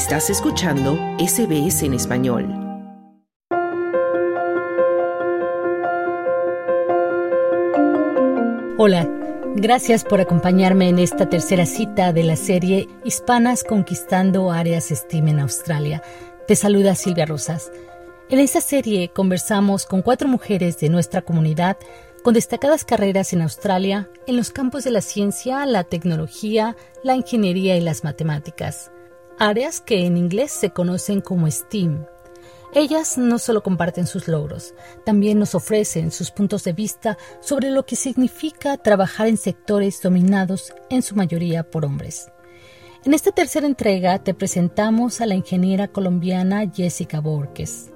Estás escuchando SBS en español. Hola, gracias por acompañarme en esta tercera cita de la serie Hispanas conquistando áreas STEAM en Australia. Te saluda Silvia Rosas. En esta serie conversamos con cuatro mujeres de nuestra comunidad con destacadas carreras en Australia en los campos de la ciencia, la tecnología, la ingeniería y las matemáticas, áreas que en inglés se conocen como STEAM. Ellas no solo comparten sus logros, también nos ofrecen sus puntos de vista sobre lo que significa trabajar en sectores dominados en su mayoría por hombres. En esta tercera entrega te presentamos a la ingeniera colombiana Jessica Borges.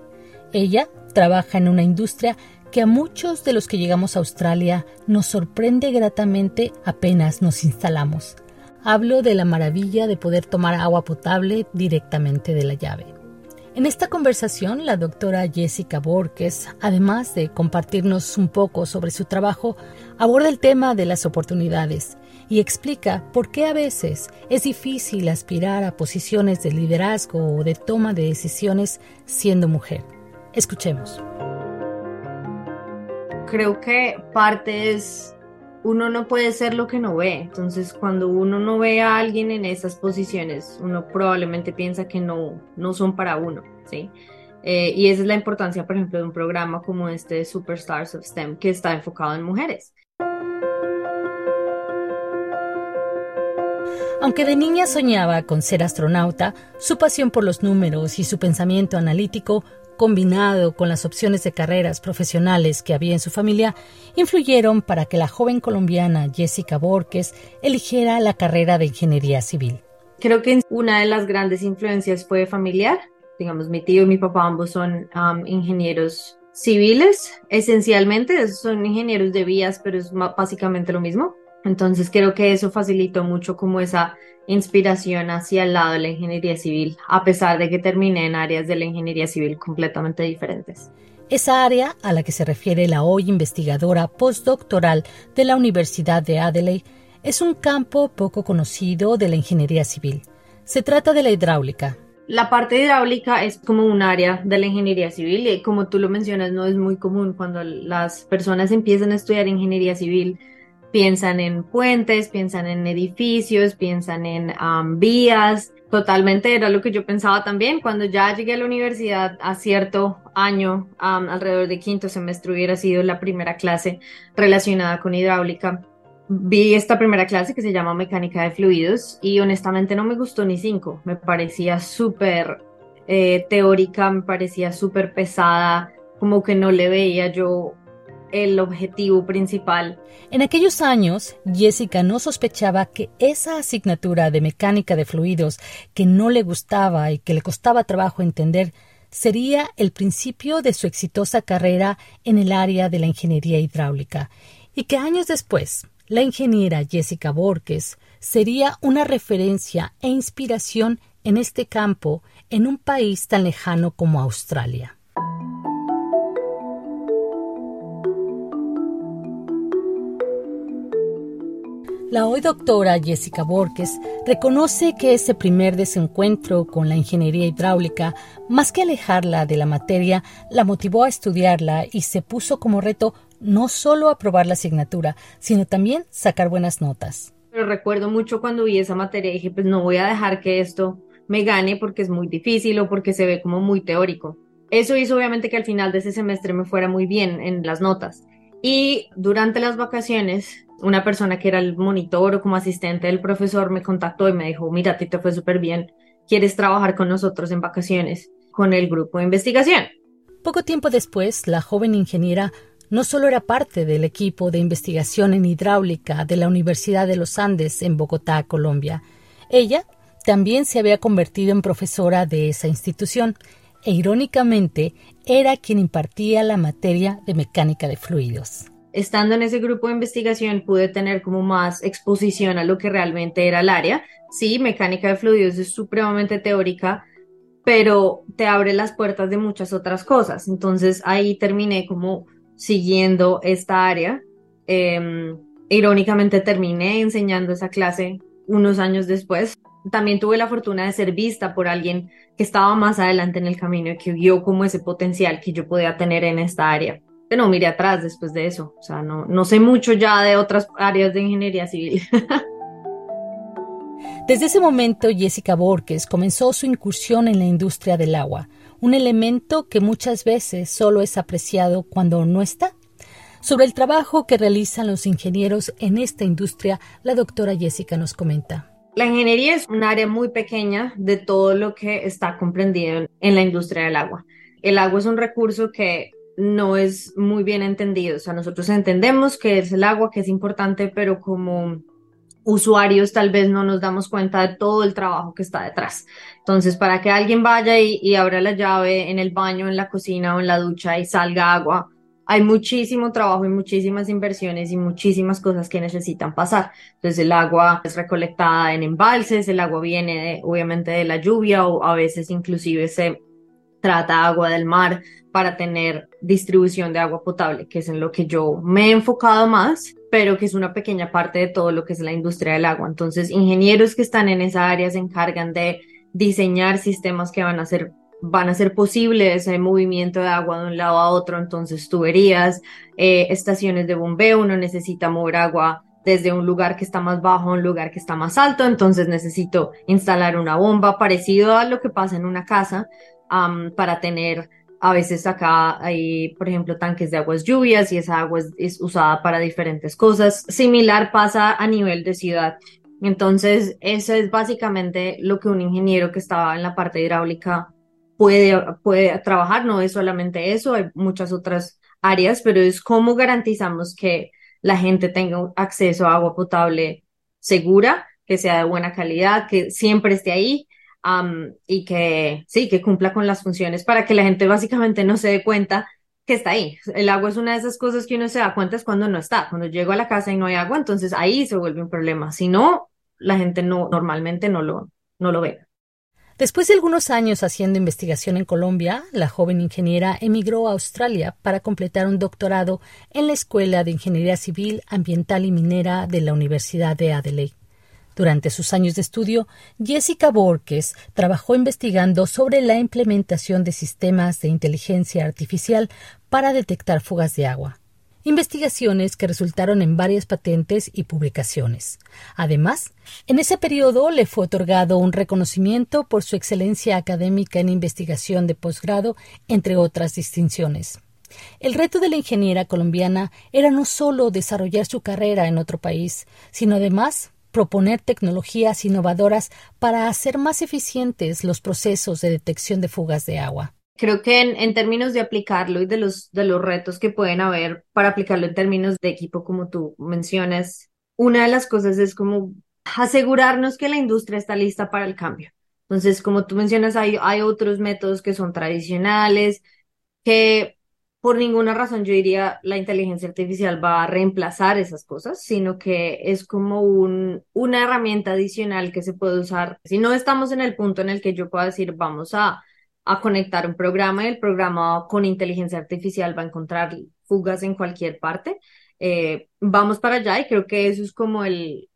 Ella trabaja en una industria que a muchos de los que llegamos a Australia nos sorprende gratamente apenas nos instalamos. Hablo de la maravilla de poder tomar agua potable directamente de la llave. En esta conversación, la doctora Jessica Borges, además de compartirnos un poco sobre su trabajo, aborda el tema de las oportunidades y explica por qué a veces es difícil aspirar a posiciones de liderazgo o de toma de decisiones siendo mujer. Escuchemos creo que parte es, uno no puede ser lo que no ve. Entonces, cuando uno no ve a alguien en esas posiciones, uno probablemente piensa que no, no son para uno, ¿sí? Eh, y esa es la importancia, por ejemplo, de un programa como este Superstars of STEM, que está enfocado en mujeres. Aunque de niña soñaba con ser astronauta, su pasión por los números y su pensamiento analítico combinado con las opciones de carreras profesionales que había en su familia, influyeron para que la joven colombiana Jessica Borges eligiera la carrera de ingeniería civil. Creo que una de las grandes influencias fue familiar. Digamos, mi tío y mi papá ambos son um, ingenieros civiles, esencialmente, son ingenieros de vías, pero es básicamente lo mismo. Entonces creo que eso facilitó mucho como esa inspiración hacia el lado de la ingeniería civil, a pesar de que terminé en áreas de la ingeniería civil completamente diferentes. Esa área a la que se refiere la hoy investigadora postdoctoral de la Universidad de Adelaide es un campo poco conocido de la ingeniería civil. Se trata de la hidráulica. La parte hidráulica es como un área de la ingeniería civil y como tú lo mencionas no es muy común cuando las personas empiezan a estudiar ingeniería civil piensan en puentes, piensan en edificios, piensan en vías. Totalmente era lo que yo pensaba también. Cuando ya llegué a la universidad a cierto año, alrededor de quinto semestre, hubiera sido la primera clase relacionada con hidráulica. Vi esta primera clase que se llama Mecánica de Fluidos y honestamente no me gustó ni cinco. Me parecía súper eh, teórica, me parecía súper pesada, como que no le veía yo el objetivo principal. En aquellos años, Jessica no sospechaba que esa asignatura de mecánica de fluidos que no le gustaba y que le costaba trabajo entender sería el principio de su exitosa carrera en el área de la ingeniería hidráulica y que años después la ingeniera Jessica Borges sería una referencia e inspiración en este campo en un país tan lejano como Australia. La hoy doctora Jessica Borges reconoce que ese primer desencuentro con la ingeniería hidráulica, más que alejarla de la materia, la motivó a estudiarla y se puso como reto no solo aprobar la asignatura, sino también sacar buenas notas. Pero recuerdo mucho cuando vi esa materia dije, pues no voy a dejar que esto me gane porque es muy difícil o porque se ve como muy teórico. Eso hizo obviamente que al final de ese semestre me fuera muy bien en las notas. Y durante las vacaciones una persona que era el monitor o como asistente del profesor me contactó y me dijo, mira, ti te fue súper bien, ¿quieres trabajar con nosotros en vacaciones con el grupo de investigación? Poco tiempo después, la joven ingeniera no solo era parte del equipo de investigación en hidráulica de la Universidad de los Andes en Bogotá, Colombia, ella también se había convertido en profesora de esa institución e irónicamente era quien impartía la materia de mecánica de fluidos estando en ese grupo de investigación pude tener como más exposición a lo que realmente era el área. Sí, mecánica de fluidos es supremamente teórica, pero te abre las puertas de muchas otras cosas. Entonces ahí terminé como siguiendo esta área. Em, irónicamente terminé enseñando esa clase unos años después. también tuve la fortuna de ser vista por alguien que estaba más adelante en el camino y que vio como ese potencial que yo podía tener en esta área. No miré atrás después de eso, o sea, no, no sé mucho ya de otras áreas de ingeniería civil. Desde ese momento, Jessica Borges comenzó su incursión en la industria del agua, un elemento que muchas veces solo es apreciado cuando no está. Sobre el trabajo que realizan los ingenieros en esta industria, la doctora Jessica nos comenta. La ingeniería es un área muy pequeña de todo lo que está comprendido en la industria del agua. El agua es un recurso que no es muy bien entendido. O sea, nosotros entendemos que es el agua, que es importante, pero como usuarios tal vez no nos damos cuenta de todo el trabajo que está detrás. Entonces, para que alguien vaya y, abra la llave en el baño, en la cocina o en la ducha y salga agua, hay muchísimo trabajo y muchísimas inversiones y muchísimas cosas que necesitan pasar. Entonces el agua es recolectada en embalses, el agua viene obviamente de la lluvia o a veces inclusive se trata agua del mar para tener distribución de agua potable, que es en lo que yo me he enfocado más, pero que es una pequeña parte de todo lo que es la industria del agua. Entonces, ingenieros que están en esa área se encargan de diseñar sistemas que van a ser van a ser posible ese movimiento de agua de un lado a otro, entonces tuberías, eh, estaciones de bombeo, uno necesita mover agua desde un lugar que está más bajo a un lugar que está más alto, entonces necesito instalar una bomba parecido a lo que pasa en una casa para tener, a veces acá hay, por ejemplo, tanques de aguas lluvias y esa agua es usada para diferentes cosas. Similar pasa a nivel de ciudad. Entonces, eso es básicamente lo que un ingeniero que estaba en la parte hidráulica puede, puede trabajar, no es solamente eso, hay muchas otras áreas, pero es cómo garantizamos que la gente tenga acceso a agua potable segura, que sea de buena calidad, que siempre esté ahí y que sí, que cumpla con las funciones para que la gente básicamente no se dé cuenta que está ahí. El agua es una de esas cosas que uno se da cuenta es cuando no está. Cuando llego a la casa y no hay agua, entonces ahí se vuelve un problema. Si no, la gente no normalmente no lo, no lo ve. Después de algunos años haciendo investigación en Colombia, la joven ingeniera emigró a Australia para completar un doctorado en la Escuela de Ingeniería Civil, Ambiental y Minera de la Universidad de Adelaide. Durante sus años de estudio, Jessica Borges trabajó investigando sobre la implementación de sistemas de inteligencia artificial para detectar fugas de agua investigaciones que resultaron en varias patentes y publicaciones. Además, en ese periodo le fue otorgado un reconocimiento por su excelencia académica en investigación de posgrado, entre otras distinciones. El reto de la ingeniera colombiana era no solo desarrollar su carrera en otro país, sino además proponer tecnologías innovadoras para hacer más eficientes los procesos de detección de fugas de agua. Creo que en, términos de aplicarlo y de los, de los retos que pueden haber para aplicarlo en términos de equipo, como tú mencionas, una de las cosas es como asegurarnos que la industria está lista para el cambio. Entonces, como tú mencionas, hay, hay otros métodos que son tradicionales, que por ninguna razón yo diría la inteligencia artificial va a reemplazar esas cosas, sino que es como un, una herramienta adicional que se puede usar. Si no estamos en el punto en el que yo pueda decir, vamos a a conectar un programa y el programa con inteligencia artificial va a encontrar fugas en cualquier parte. Eh, vamos para allá y creo que eso es como el,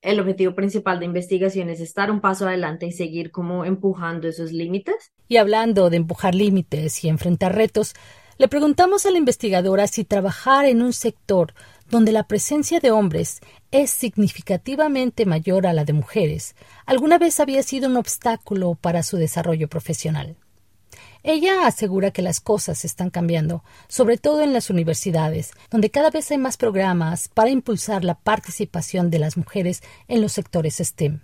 el objetivo principal de investigación es estar un paso adelante y seguir como empujando esos límites. Y hablando de empujar límites y enfrentar retos, le preguntamos a la investigadora si trabajar en un sector donde la presencia de hombres es significativamente mayor a la de mujeres, alguna vez había sido un obstáculo para su desarrollo profesional. Ella asegura que las cosas están cambiando, sobre todo en las universidades, donde cada vez hay más programas para impulsar la participación de las mujeres en los sectores STEM.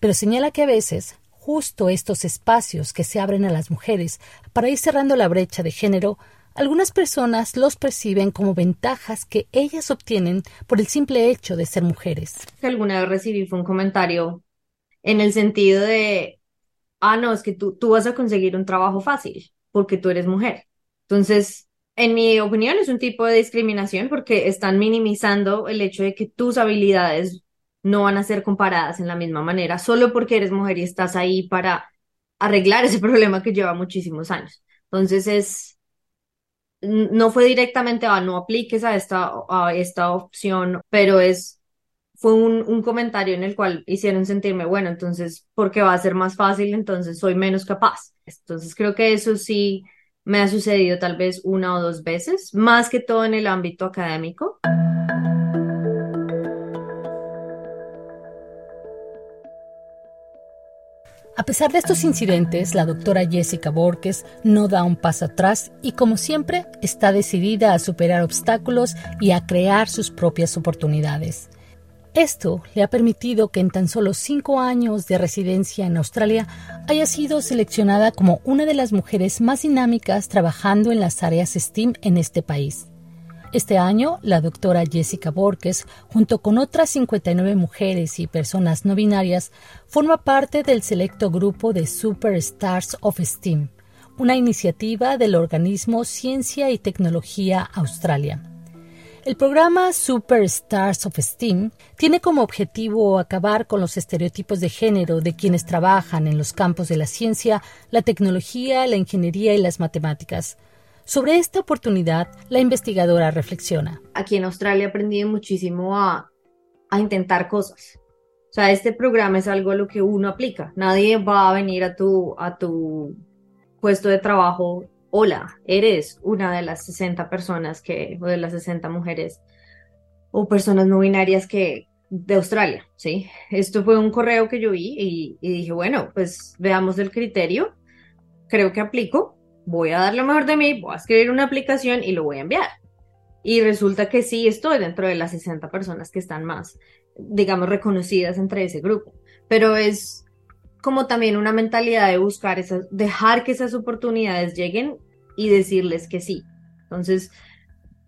Pero señala que a veces, justo estos espacios que se abren a las mujeres para ir cerrando la brecha de género algunas personas los perciben como ventajas que ellas obtienen por el simple hecho de ser mujeres. Alguna vez recibí un comentario en el sentido de, ah, no, es que tú, tú vas a conseguir un trabajo fácil porque tú eres mujer. Entonces, en mi opinión, es un tipo de discriminación porque están minimizando el hecho de que tus habilidades no van a ser comparadas en la misma manera solo porque eres mujer y estás ahí para arreglar ese problema que lleva muchísimos años. Entonces es, no fue directamente, a ah, no apliques a esta, a esta opción, pero es fue un, un, comentario en el cual hicieron sentirme, bueno, entonces, porque va a ser más fácil, entonces soy menos capaz. Entonces, creo que eso sí me ha sucedido tal vez una o dos veces, más que todo en el ámbito académico. A pesar de estos incidentes, la doctora Jessica Borges no da un paso atrás y, como siempre, está decidida a superar obstáculos y a crear sus propias oportunidades. Esto le ha permitido que en tan solo cinco años de residencia en Australia haya sido seleccionada como una de las mujeres más dinámicas trabajando en las áreas STEAM en este país. Este año, la doctora Jessica Borges, junto con otras 59 mujeres y personas no binarias, forma parte del selecto grupo de Superstars of STEAM, una iniciativa del organismo Ciencia y Tecnología Australia. El programa Superstars of STEAM tiene como objetivo acabar con los estereotipos de género de quienes trabajan en los campos de la ciencia, la tecnología, la ingeniería y las matemáticas, sobre esta oportunidad, la investigadora reflexiona. Aquí en Australia he aprendido muchísimo a, intentar cosas. O sea, este programa es algo a lo que uno aplica. Nadie va a venir a tu, a tu puesto de trabajo. Hola, eres una de las 60 personas que, o de las 60 mujeres o personas no binarias que, de Australia, ¿sí? Esto fue un correo que yo vi y, y dije, bueno, pues veamos el criterio. Creo que aplico voy a dar lo mejor de mí, voy a escribir una aplicación y lo voy a enviar. Y resulta que sí estoy dentro de las 60 personas que están más, digamos, reconocidas entre ese grupo. Pero es como también una mentalidad de buscar esas, dejar que esas oportunidades lleguen y decirles que sí. Entonces,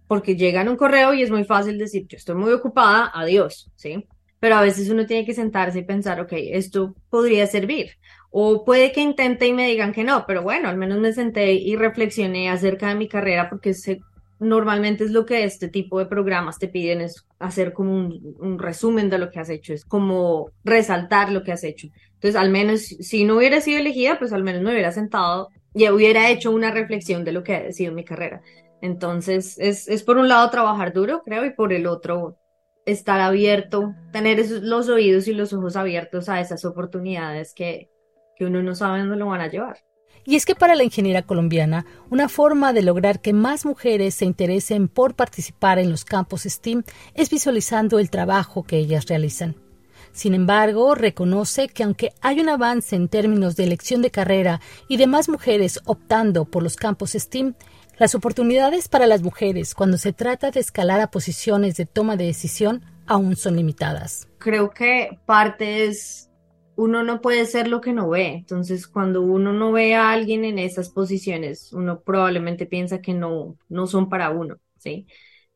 porque llegan un correo y es muy fácil decir, yo estoy muy ocupada, adiós, ¿sí? Pero a veces uno tiene que sentarse y pensar, ok, esto podría servir. O puede que intente y me digan que no, pero bueno, al menos me senté y reflexioné acerca de mi carrera porque normalmente es lo que este tipo de programas te piden, es hacer como un, resumen de lo que has hecho, es como resaltar lo que has hecho. Entonces, al menos si no hubiera sido elegida, pues al menos me hubiera sentado y hubiera hecho una reflexión de lo que ha sido mi carrera. Entonces, es, es por un lado trabajar duro, creo, y por el otro estar abierto, tener los oídos y los ojos abiertos a esas oportunidades que, que uno no sabe dónde lo van a llevar. Y es que para la ingeniera colombiana, una forma de lograr que más mujeres se interesen por participar en los campos STEAM es visualizando el trabajo que ellas realizan. Sin embargo, reconoce que aunque hay un avance en términos de elección de carrera y de más mujeres optando por los campos STEAM, las oportunidades para las mujeres cuando se trata de escalar a posiciones de toma de decisión aún son limitadas. Creo que parte es uno no puede ser lo que no ve. Entonces, cuando uno no ve a alguien en esas posiciones, uno probablemente piensa que no, no son para uno, ¿sí?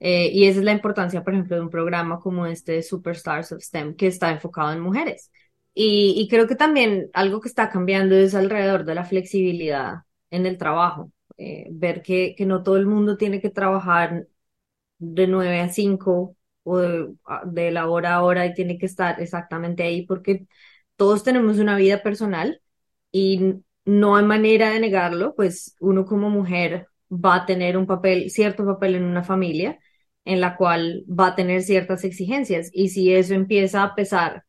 Eh, y esa es la importancia, por ejemplo, de un programa como este Superstars of STEM, que está enfocado en mujeres. Y, creo que también algo que está cambiando es alrededor de la flexibilidad en el trabajo. Eh, ver que, que no todo el mundo tiene que trabajar de 9 a 5 o de, de la hora a hora y tiene que estar exactamente ahí porque todos tenemos una vida personal y no hay manera de negarlo, pues uno como mujer va a tener un papel, cierto papel en una familia en la cual va a tener ciertas exigencias y si eso empieza a pesar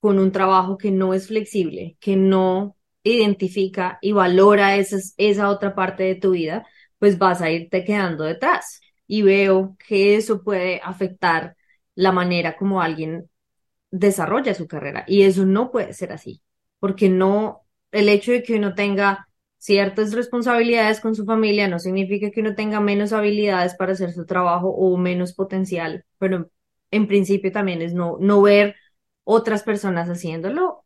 con un trabajo que no es flexible, que no identifica y valora esa, esa otra parte de tu vida, pues vas a irte quedando detrás. Y veo que eso puede afectar la manera como alguien desarrolla su carrera. Y eso no puede ser así, porque no, el hecho de que uno tenga ciertas responsabilidades con su familia no significa que uno tenga menos habilidades para hacer su trabajo o menos potencial, pero en principio también es no, no ver otras personas haciéndolo,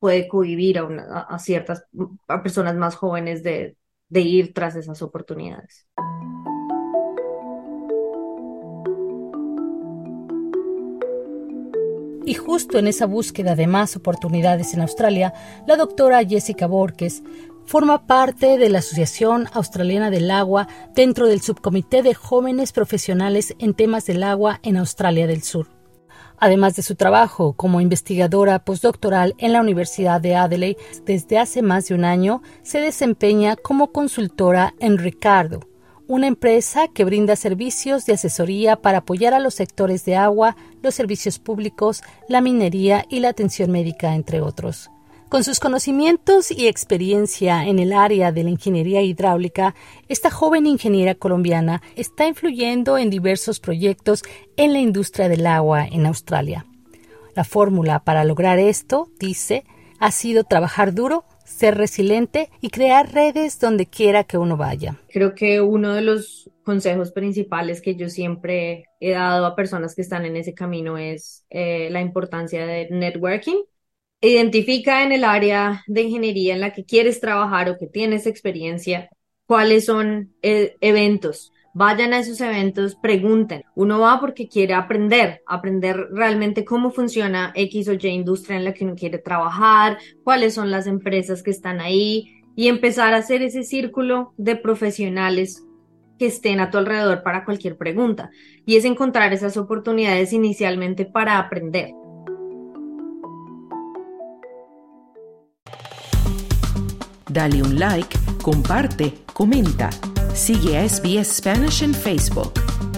puede cohibir a, a ciertas a personas más jóvenes de, de ir tras esas oportunidades. Y justo en esa búsqueda de más oportunidades en Australia, la doctora Jessica Borges forma parte de la Asociación Australiana del Agua dentro del subcomité de jóvenes profesionales en temas del agua en Australia del Sur. Además de su trabajo como investigadora postdoctoral en la Universidad de Adelaide, desde hace más de un año se desempeña como consultora en Ricardo, una empresa que brinda servicios de asesoría para apoyar a los sectores de agua, los servicios públicos, la minería y la atención médica, entre otros. Con sus conocimientos y experiencia en el área de la ingeniería hidráulica, esta joven ingeniera colombiana está influyendo en diversos proyectos en la industria del agua en Australia. La fórmula para lograr esto, dice, ha sido trabajar duro, ser resiliente y crear redes donde quiera que uno vaya. Creo que uno de los consejos principales que yo siempre he dado a personas que están en ese camino es eh, la importancia de networking. Identifica en el área de ingeniería en la que quieres trabajar o que tienes experiencia cuáles son eh, eventos Vayan a esos eventos, pregunten. Uno va porque quiere aprender, aprender realmente cómo funciona X o Y industria en la que uno quiere trabajar, cuáles son las empresas que están ahí y empezar a hacer ese círculo de profesionales que estén a tu alrededor para cualquier pregunta. Y es encontrar esas oportunidades inicialmente para aprender. Dale un like, comparte, comenta. Sigue SBS Spanish en Facebook.